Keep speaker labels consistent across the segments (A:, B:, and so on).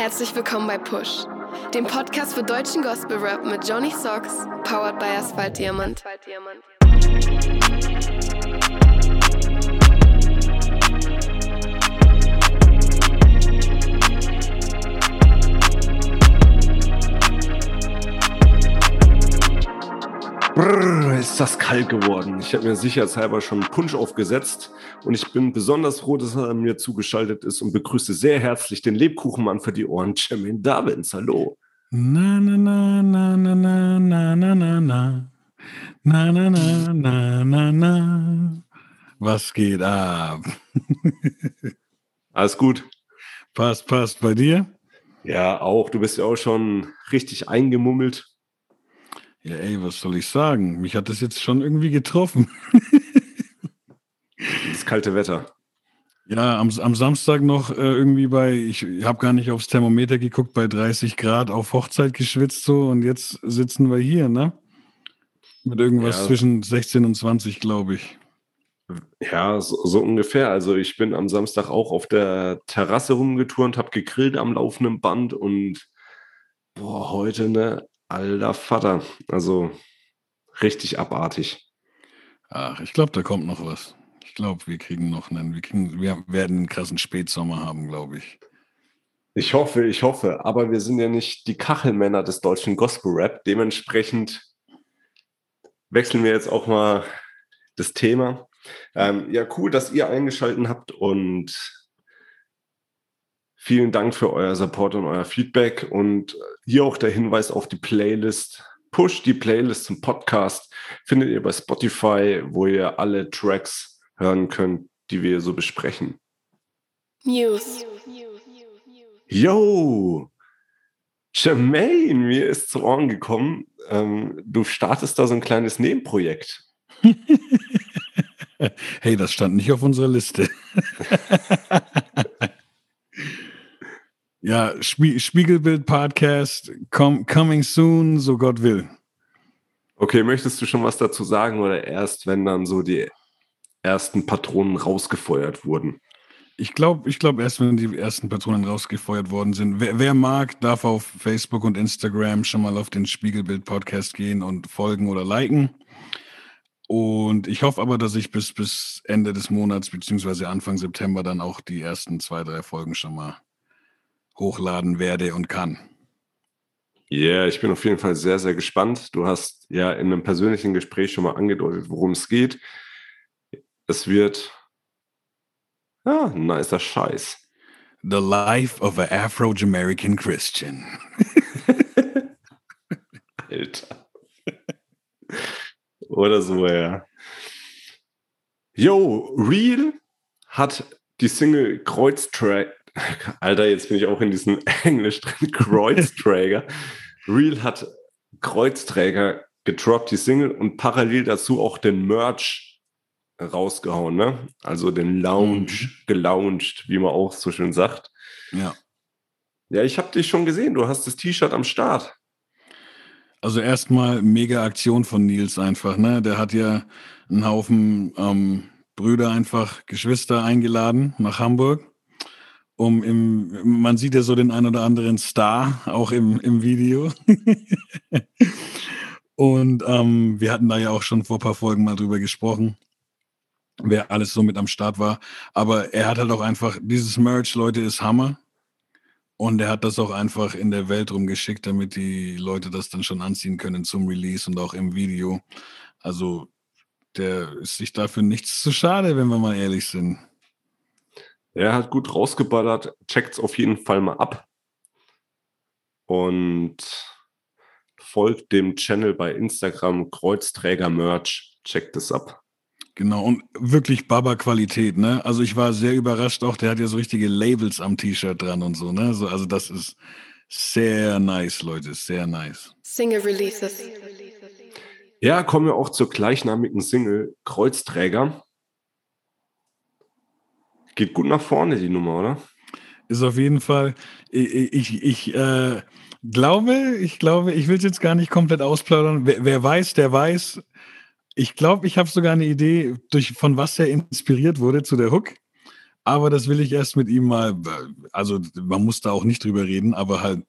A: Herzlich willkommen bei Push, dem Podcast für deutschen Gospel Rap mit Johnny Socks, powered by Asphalt Diamant.
B: Brrr, ist das kalt geworden. Ich habe mir sicherheitshalber schon einen Punsch aufgesetzt und ich bin besonders froh, dass er mir zugeschaltet ist und begrüße sehr herzlich den Lebkuchenmann für die Ohren, Jermaine Davins. Hallo.
C: Na na na na na na na na na na na na na na na na Was geht ab?
B: Alles gut.
C: Passt, passt. Bei dir?
B: Ja, auch. Du bist ja auch schon richtig eingemummelt.
C: Ja, ey, was soll ich sagen? Mich hat das jetzt schon irgendwie getroffen.
B: Das kalte Wetter.
C: Ja, am, am Samstag noch äh, irgendwie bei, ich habe gar nicht aufs Thermometer geguckt, bei 30 Grad auf Hochzeit geschwitzt so und jetzt sitzen wir hier, ne? Mit irgendwas
B: Ja.
C: zwischen 16 und 20, glaube ich.
B: Ja, so, so ungefähr. Also ich bin am Samstag auch auf der Terrasse rumgeturnt, habe gegrillt am laufenden Band und boah, heute ne, alter Vater. Also richtig abartig.
C: Ach, ich glaube, da kommt noch was. Ich glaube, wir kriegen noch einen, wir, kriegen, wir werden einen krassen Spätsommer haben, glaube ich.
B: Ich hoffe, ich hoffe. Aber wir sind ja nicht die Kachelmänner des deutschen Gospel-Rap. Dementsprechend wechseln wir jetzt auch mal das Thema. Ähm, ja, cool, dass ihr eingeschaltet habt und vielen Dank für euer Support und euer Feedback. Und hier auch der Hinweis auf die Playlist. Push die Playlist zum Podcast. Findet ihr bei Spotify, wo ihr alle Tracks hören könnt, die wir so besprechen.
A: News.
B: Yo! Jermaine, mir ist zu Ohren gekommen, ähm, du startest da so ein kleines Nebenprojekt.
C: Hey, das stand nicht auf unserer Liste. ja, Spie Spiegelbild Podcast, com coming soon, so Gott will.
B: Okay, möchtest du schon was dazu sagen oder erst, wenn dann so die ersten Patronen rausgefeuert wurden?
C: Ich glaube, ich glaube erst, wenn die ersten Patronen rausgefeuert worden sind. Wer, wer mag, darf auf Facebook und Instagram schon mal auf den Spiegelbild Podcast gehen und folgen oder liken. Und ich hoffe aber, dass ich bis, bis Ende des Monats beziehungsweise Anfang September dann auch die ersten zwei, drei Folgen schon mal hochladen werde und kann.
B: Ja, yeah, ich bin auf jeden Fall sehr, sehr gespannt. Du hast ja in einem persönlichen Gespräch schon mal angedeutet, worum es geht. Es wird ja, ein nicer Scheiß.
C: The Life of an Afro-American Christian.
B: Alter. Oder so, ja. Yo, Real hat die Single Kreuzträger. Alter, jetzt bin ich auch in diesem Englisch drin. Kreuzträger. Real hat Kreuzträger gedroppt, die Single, und parallel dazu auch den Merch rausgehauen, ne? Also den Lounge
C: Mhm.
B: gelauncht, wie man auch so schön sagt.
C: Ja.
B: Ja, ich habe dich schon gesehen. Du hast das T-Shirt am Start.
C: Also erstmal mega Aktion von Nils einfach, ne? Der hat ja einen Haufen ähm, Brüder einfach, Geschwister eingeladen nach Hamburg. Um im, man sieht ja so den ein oder anderen Star, auch im, im Video. Und ähm, wir hatten da ja auch schon vor ein paar Folgen mal drüber gesprochen, wer alles so mit am Start war. Aber er hat halt auch einfach, dieses Merch, Leute, ist Hammer. Und er hat das auch einfach in der Welt rumgeschickt, damit die Leute das dann schon anziehen können zum Release und auch im Video. Also der ist sich dafür nichts zu schade, wenn wir mal ehrlich sind.
B: Er hat gut rausgeballert. Checkt's auf jeden Fall mal ab. Und folgt dem Channel bei Instagram Kreuzträger Merch. Checkt es ab.
C: Genau, und wirklich Baba-Qualität, ne? Also ich war sehr überrascht auch, der hat ja so richtige Labels am T-Shirt dran und so, ne? So, also das ist sehr nice, Leute, sehr nice.
A: Single Releases.
B: Ja, kommen wir auch zur gleichnamigen Single Kreuzträger. Geht gut nach vorne, die Nummer, oder?
C: Ist auf jeden Fall, ich, ich, ich äh, glaube, ich glaube, ich will es jetzt gar nicht komplett ausplaudern. Wer, wer weiß, der weiß. Ich glaube, ich habe sogar eine Idee, durch, von was er inspiriert wurde zu der Hook. Aber das will ich erst mit ihm mal, also man muss da auch nicht drüber reden, aber halt,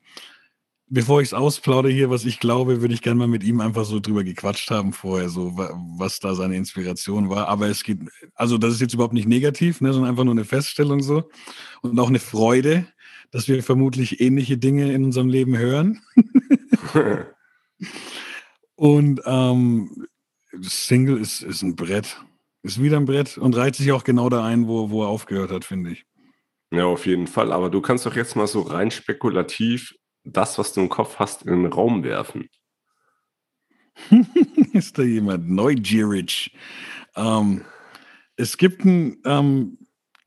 C: bevor ich es ausplaudere hier, was ich glaube, würde ich gerne mal mit ihm einfach so drüber gequatscht haben vorher, so was da seine Inspiration war. Aber es geht, also das ist jetzt überhaupt nicht negativ, ne, sondern einfach nur eine Feststellung so und auch eine Freude, dass wir vermutlich ähnliche Dinge in unserem Leben hören. und ähm, Single ist, ist ein Brett. Ist wieder ein Brett und reiht sich auch genau da ein, wo, wo er aufgehört hat, finde ich.
B: Ja, auf jeden Fall. Aber du kannst doch jetzt mal so rein spekulativ das, was du im Kopf hast, in den Raum werfen.
C: ist da jemand neugierig? Ähm, es gibt einen ähm,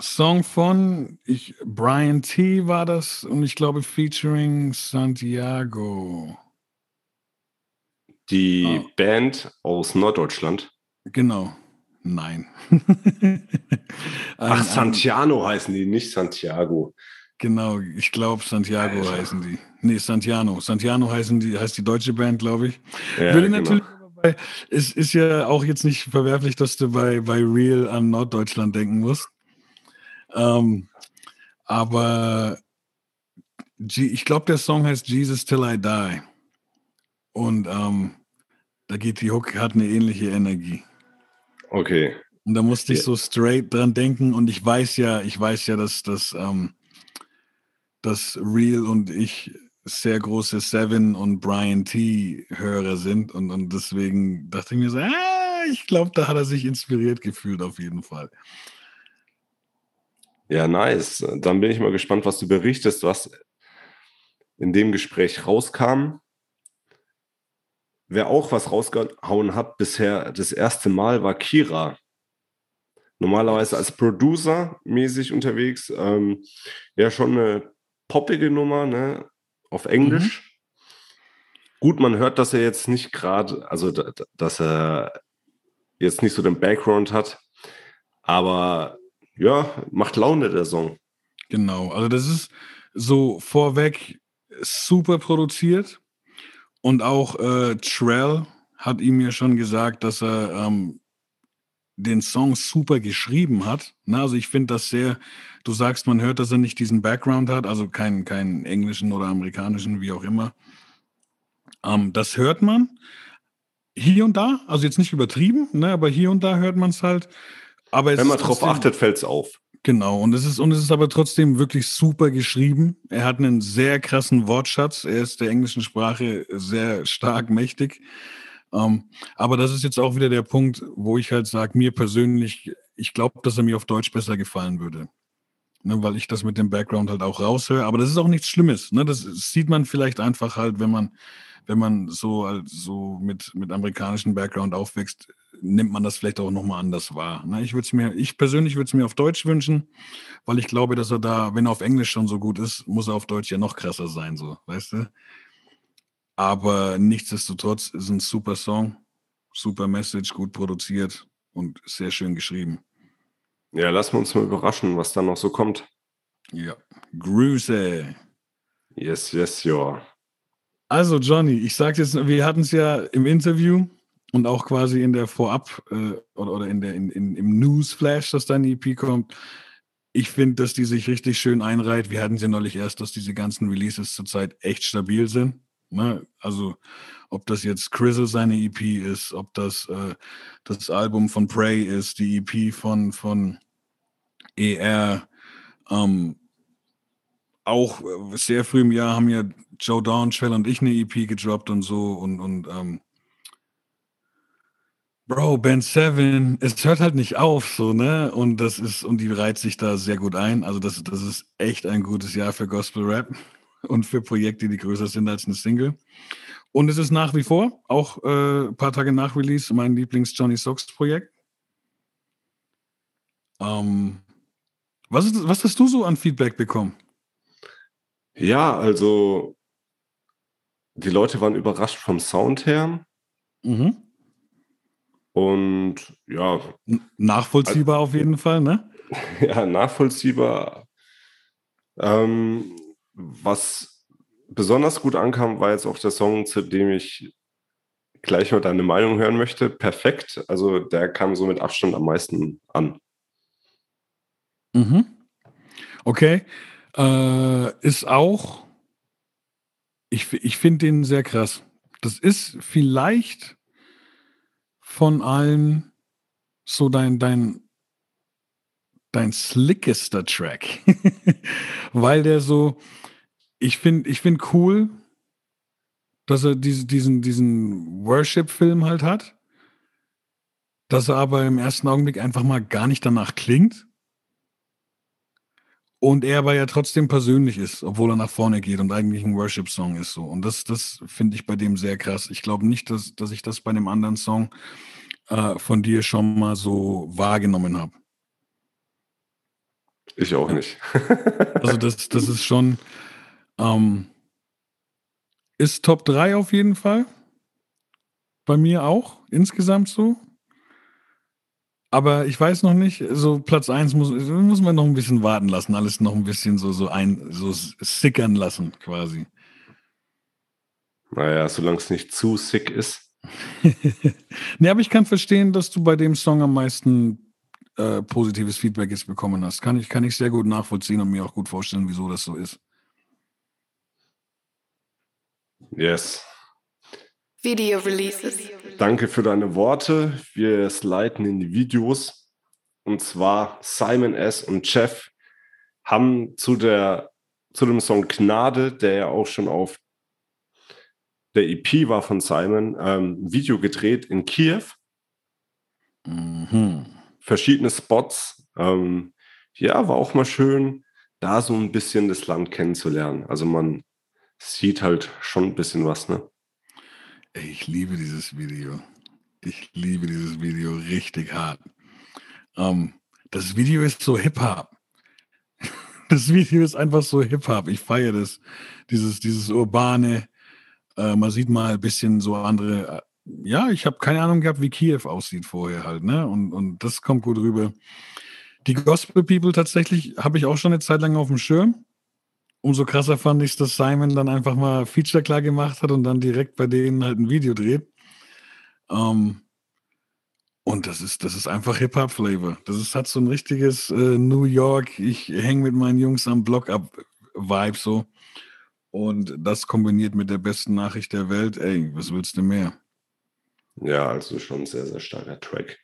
C: Song von ich, Brian T. war das und ich glaube featuring Santiago.
B: Die oh. Band aus Norddeutschland.
C: Genau. Nein.
B: Ach, Santiano heißen die, nicht Santiago.
C: Genau, ich glaube Santiago Alter. heißen die. Nee, Santiano. Santiano heißen die, heißt die deutsche Band, glaube ich. Ja, Will genau. natürlich bei, es ist ja auch jetzt nicht verwerflich, dass du bei, bei Real an Norddeutschland denken musst. Ähm, aber ich glaube, der Song heißt Jesus Till I Die. Und ähm, da geht die Hook, hat eine ähnliche Energie.
B: Okay.
C: Und da musste ich so straight dran denken und ich weiß ja, ich weiß ja, dass, dass, ähm, dass Real und ich sehr große Seven und Brian T. Hörer sind und, und deswegen dachte ich mir so, ah, ich glaube, da hat er sich inspiriert gefühlt auf jeden Fall.
B: Ja, nice. Dann bin ich mal gespannt, was du berichtest, was in dem Gespräch rauskam. Wer auch was rausgehauen hat bisher das erste Mal war Kira. Normalerweise als Producer mäßig unterwegs. Ähm, ja, schon eine poppige Nummer, ne? Auf Englisch. Mhm. Gut, man hört, dass er jetzt nicht gerade, also dass er jetzt nicht so den Background hat, aber ja, macht Laune der Song.
C: Genau, also das ist so vorweg super produziert. Und auch äh, Trell hat ihm ja schon gesagt, dass er ähm, den Song super geschrieben hat. Na, also ich finde das sehr, du sagst, man hört, dass er nicht diesen Background hat, also keinen kein englischen oder amerikanischen, wie auch immer. Ähm, das hört man hier und da, also jetzt nicht übertrieben, ne, aber hier und da hört man es halt. Aber
B: Wenn man drauf achtet, fällt es auf.
C: Genau, und es ist, und es ist aber trotzdem wirklich super geschrieben. Er hat einen sehr krassen Wortschatz. Er ist der englischen Sprache sehr stark mächtig. Ähm, aber das ist jetzt auch wieder der Punkt, wo ich halt sage, mir persönlich, ich glaube, dass er mir auf Deutsch besser gefallen würde. Ne, weil ich das mit dem Background halt auch raushöre. Aber das ist auch nichts Schlimmes. Ne? Das sieht man vielleicht einfach halt, wenn man, wenn man so, halt so mit, mit amerikanischem Background aufwächst, nimmt man das vielleicht auch nochmal anders wahr. Ne? Ich würde es mir, ich persönlich würde es mir auf Deutsch wünschen, weil ich glaube, dass er da, wenn er auf Englisch schon so gut ist, muss er auf Deutsch ja noch krasser sein, so, weißt du? Aber nichtsdestotrotz ist ein super Song, super Message, gut produziert und sehr schön geschrieben.
B: Ja, lassen wir uns mal überraschen, was da noch so kommt.
C: Ja, Grüße.
B: Yes, yes, ja.
C: Also Johnny, ich sage jetzt, wir hatten es ja im Interview, und auch quasi in der Vorab äh, oder, oder in der, in, in, im Newsflash, dass dann EP kommt. Ich finde, dass die sich richtig schön einreiht. Wir hatten sie neulich erst, dass diese ganzen Releases zurzeit echt stabil sind. Ne? Also ob das jetzt Crizzle seine EP ist, ob das äh, das Album von Prey ist, die EP von, von ER. Ähm, auch sehr früh im Jahr haben ja Joe Downshell und ich eine EP gedroppt und so und, und ähm, Bro, Ben Seven, es hört halt nicht auf, so, ne? Und das ist, und die reiht sich da sehr gut ein. Also, das, das ist echt ein gutes Jahr für Gospel Rap und für Projekte, die größer sind als eine Single. Und es ist nach wie vor, auch äh, ein paar Tage nach Release, mein Lieblings-Johnny Sox Projekt. Ähm, was, ist, was hast du so an Feedback bekommen?
B: Ja, also die Leute waren überrascht vom Sound her. Mhm. Und ja.
C: Nachvollziehbar also, auf jeden Fall, ne?
B: Ja, nachvollziehbar. Ähm, was besonders gut ankam, war jetzt auch der Song, zu dem ich gleich mal deine Meinung hören möchte. Perfekt. Also der kam so mit Abstand am meisten an.
C: Mhm. Okay. Äh, ist auch, ich, ich finde den sehr krass. Das ist vielleicht von allen so dein, dein, dein slickester Track. Weil der so, ich finde ich find cool, dass er diese, diesen, diesen Worship-Film halt hat. Dass er aber im ersten Augenblick einfach mal gar nicht danach klingt. Und er aber ja trotzdem persönlich ist, obwohl er nach vorne geht und eigentlich ein Worship-Song ist so. Und das, das finde ich bei dem sehr krass. Ich glaube nicht, dass, dass ich das bei einem anderen Song äh, von dir schon mal so wahrgenommen habe.
B: Ich auch nicht.
C: also das, das ist schon, ähm, ist Top 3 auf jeden Fall. Bei mir auch, insgesamt so. Aber ich weiß noch nicht, so Platz 1 muss, muss man noch ein bisschen warten lassen, alles noch ein bisschen so, so ein, so sickern lassen, quasi.
B: Naja, solange es nicht zu sick ist.
C: ne, aber ich kann verstehen, dass du bei dem Song am meisten äh, positives Feedback jetzt bekommen hast. Kann ich, kann ich sehr gut nachvollziehen und mir auch gut vorstellen, wieso das so ist.
B: Yes.
A: Video Releases.
B: Danke für deine Worte. Wir sliden in die Videos. Und zwar Simon S. und Jeff haben zu, der, zu dem Song Gnade, der ja auch schon auf der EP war von Simon, ähm, ein Video gedreht in Kiew. Mhm. Verschiedene Spots. Ähm, ja, war auch mal schön, da so ein bisschen das Land kennenzulernen. Also man sieht halt schon ein bisschen was, ne?
C: Ich liebe dieses Video. Ich liebe dieses Video richtig hart. Ähm, das Video ist so Hip-Hop. Das Video ist einfach so Hip-Hop. Ich feiere das. Dieses, dieses urbane. Äh, man sieht mal ein bisschen so andere. Ja, ich habe keine Ahnung gehabt, wie Kiew aussieht vorher halt. Ne? Und, und das kommt gut rüber. Die Gospel People tatsächlich habe ich auch schon eine Zeit lang auf dem Schirm umso krasser fand ich es, dass Simon dann einfach mal Feature klar gemacht hat und dann direkt bei denen halt ein Video dreht. Ähm, und das ist, das ist einfach Hip-Hop-Flavor. Das ist, hat so ein richtiges äh, New York, ich hänge mit meinen Jungs am Block ab Vibe so. Und das kombiniert mit der besten Nachricht der Welt, ey, was willst du mehr?
B: Ja, also schon ein sehr, sehr starker Track.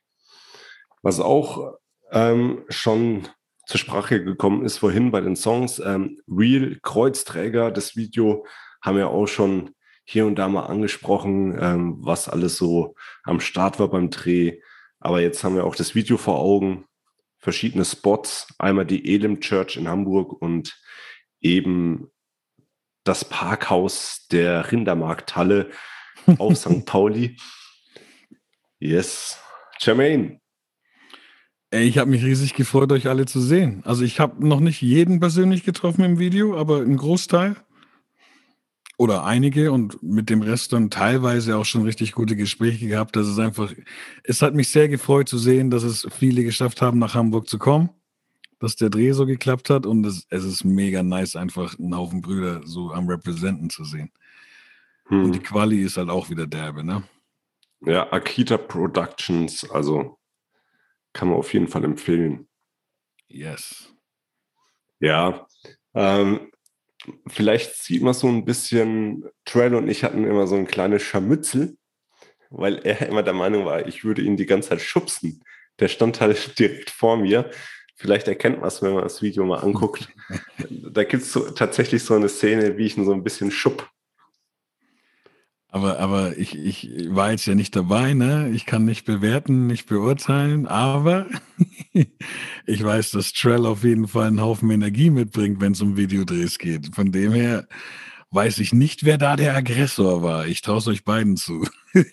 B: Was auch ähm, schon zur Sprache gekommen ist vorhin bei den Songs. Ähm, Real Kreuzträger, das Video haben wir auch schon hier und da mal angesprochen, ähm, was alles so am Start war beim Dreh. Aber jetzt haben wir auch das Video vor Augen, verschiedene Spots, einmal die Elim Church in Hamburg und eben das Parkhaus der Rindermarkthalle auf St. Pauli. Yes. Jermaine,
C: ich habe mich riesig gefreut, euch alle zu sehen. Also ich habe noch nicht jeden persönlich getroffen im Video, aber einen Großteil oder einige und mit dem Rest dann teilweise auch schon richtig gute Gespräche gehabt. Das ist einfach, es hat mich sehr gefreut zu sehen, dass es viele geschafft haben, nach Hamburg zu kommen, dass der Dreh so geklappt hat und es, es ist mega nice, einfach einen Haufen Brüder so am Repräsenten zu sehen. Hm. Und die Quali ist halt auch wieder derbe, ne?
B: Ja, Akita Productions, also kann man auf jeden Fall empfehlen.
C: Yes.
B: Ja, ähm, vielleicht sieht man so ein bisschen, Trail und ich hatten immer so ein kleines Scharmützel, weil er immer der Meinung war, ich würde ihn die ganze Zeit schubsen. Der stand halt direkt vor mir. Vielleicht erkennt man es, wenn man das Video mal anguckt. da gibt es so, tatsächlich so eine Szene, wie ich ihn so ein bisschen schub.
C: Aber, aber ich, ich war jetzt ja nicht dabei, ne? Ich kann nicht bewerten, nicht beurteilen, aber ich weiß, dass Trell auf jeden Fall einen Haufen Energie mitbringt, wenn es um Videodrehs geht. Von dem her weiß ich nicht, wer da der Aggressor war. Ich traue es euch beiden zu.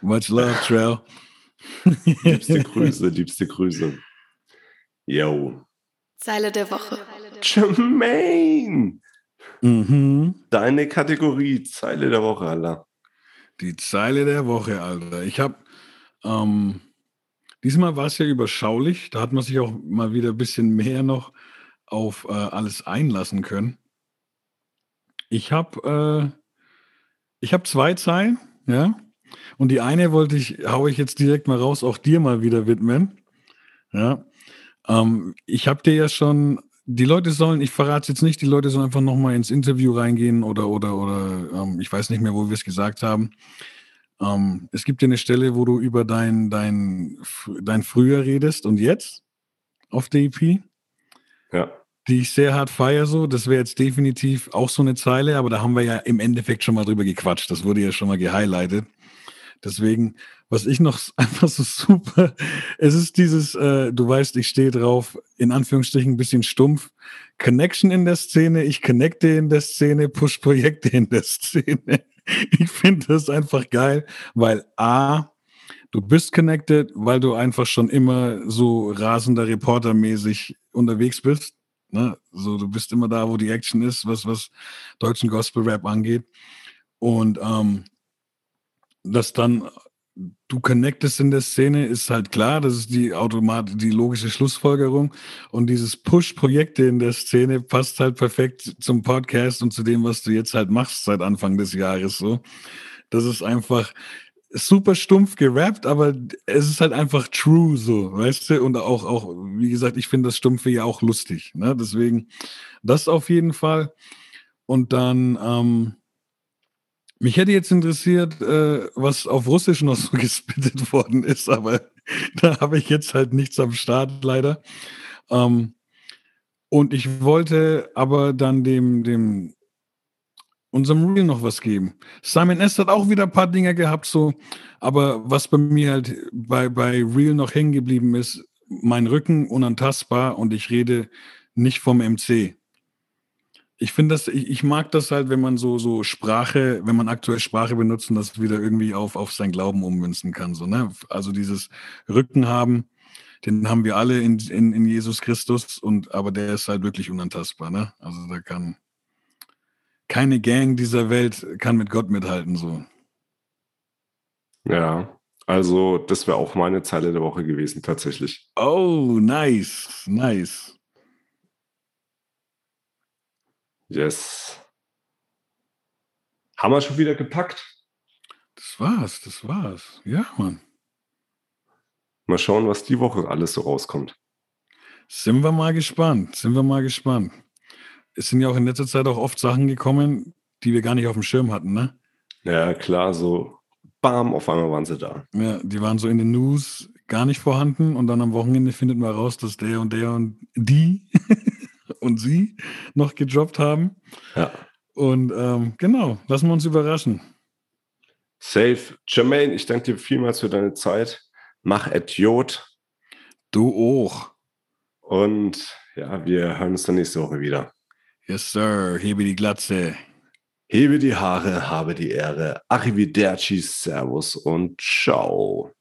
C: Much love, Trell.
B: liebste Grüße, liebste Grüße. Yo.
A: Zeile der Woche.
B: Jermaine! Mhm. Deine Kategorie, Zeile der Woche, Alter.
C: Die Zeile der Woche, Alter. Ich habe, ähm, diesmal war es ja überschaulich. Da hat man sich auch mal wieder ein bisschen mehr noch auf äh, alles einlassen können. Ich habe, äh, ich habe zwei Zeilen, ja. Und die eine wollte ich, haue ich jetzt direkt mal raus, auch dir mal wieder widmen. Ja. Ähm, ich habe dir ja schon, die Leute sollen, ich verrate es jetzt nicht, die Leute sollen einfach nochmal ins Interview reingehen oder, oder, oder ähm, ich weiß nicht mehr, wo wir es gesagt haben. Ähm, es gibt ja eine Stelle, wo du über dein, dein, dein Früher redest und jetzt auf der EP.
B: Ja.
C: Die ich sehr hart feiere, so. Das wäre jetzt definitiv auch so eine Zeile, aber da haben wir ja im Endeffekt schon mal drüber gequatscht. Das wurde ja schon mal gehighlightet. Deswegen, was ich noch einfach so super, es ist dieses, äh, du weißt, ich stehe drauf, in Anführungsstrichen ein bisschen stumpf, Connection in der Szene, ich connecte in der Szene, Push-Projekte in der Szene. Ich finde das einfach geil, weil A, du bist connected, weil du einfach schon immer so rasender Reporter-mäßig unterwegs bist. Ne? So, du bist immer da, wo die Action ist, was, was deutschen Gospel-Rap angeht. Und ähm, dass dann du connectest in der Szene, ist halt klar, das ist die automat die logische Schlussfolgerung. Und dieses Push-Projekte in der Szene passt halt perfekt zum Podcast und zu dem, was du jetzt halt machst seit Anfang des Jahres. So, das ist einfach super stumpf gerappt, aber es ist halt einfach true, so, weißt du? Und auch, auch, wie gesagt, ich finde das Stumpfe ja auch lustig. Ne? Deswegen, das auf jeden Fall. Und dann, ähm, mich hätte jetzt interessiert, äh, was auf Russisch noch so gespittet worden ist, aber da habe ich jetzt halt nichts am Start, leider. Ähm, und ich wollte aber dann dem, dem unserem Real noch was geben. Simon S. hat auch wieder ein paar Dinge gehabt, so, aber was bei mir halt bei, bei Real noch hängen geblieben ist, mein Rücken unantastbar und ich rede nicht vom MC ich finde das, ich, ich, mag das halt, wenn man so, so Sprache, wenn man aktuell Sprache benutzt und das wieder irgendwie auf, auf sein Glauben ummünzen kann. So, ne? Also dieses Rücken haben, den haben wir alle in, in, in Jesus Christus und aber der ist halt wirklich unantastbar, ne? Also da kann keine Gang dieser Welt kann mit Gott mithalten, so.
B: Ja, also das wäre auch meine Zeile der Woche gewesen, tatsächlich.
C: Oh, nice, nice.
B: Yes. Haben wir schon wieder gepackt?
C: Das war's, das war's. Ja, Mann.
B: Mal schauen, was die Woche alles so rauskommt.
C: Sind wir mal gespannt, sind wir mal gespannt. Es sind ja auch in letzter Zeit auch oft Sachen gekommen, die wir gar nicht auf dem Schirm hatten, ne?
B: Ja, klar, so bam, auf einmal waren sie da.
C: Ja, die waren so in den News gar nicht vorhanden und dann am Wochenende findet man raus, dass der und der und die und sie noch gedroppt haben.
B: Ja.
C: Und ähm, genau, lassen wir uns überraschen.
B: Safe. Jermaine, ich danke dir vielmals für deine Zeit. Mach Idiot.
C: Du auch.
B: Und ja, wir hören uns dann nächste Woche wieder.
C: Yes, Sir. Hebe die Glatze.
B: Hebe die Haare, habe die Ehre. Arrivederci, Servus und ciao.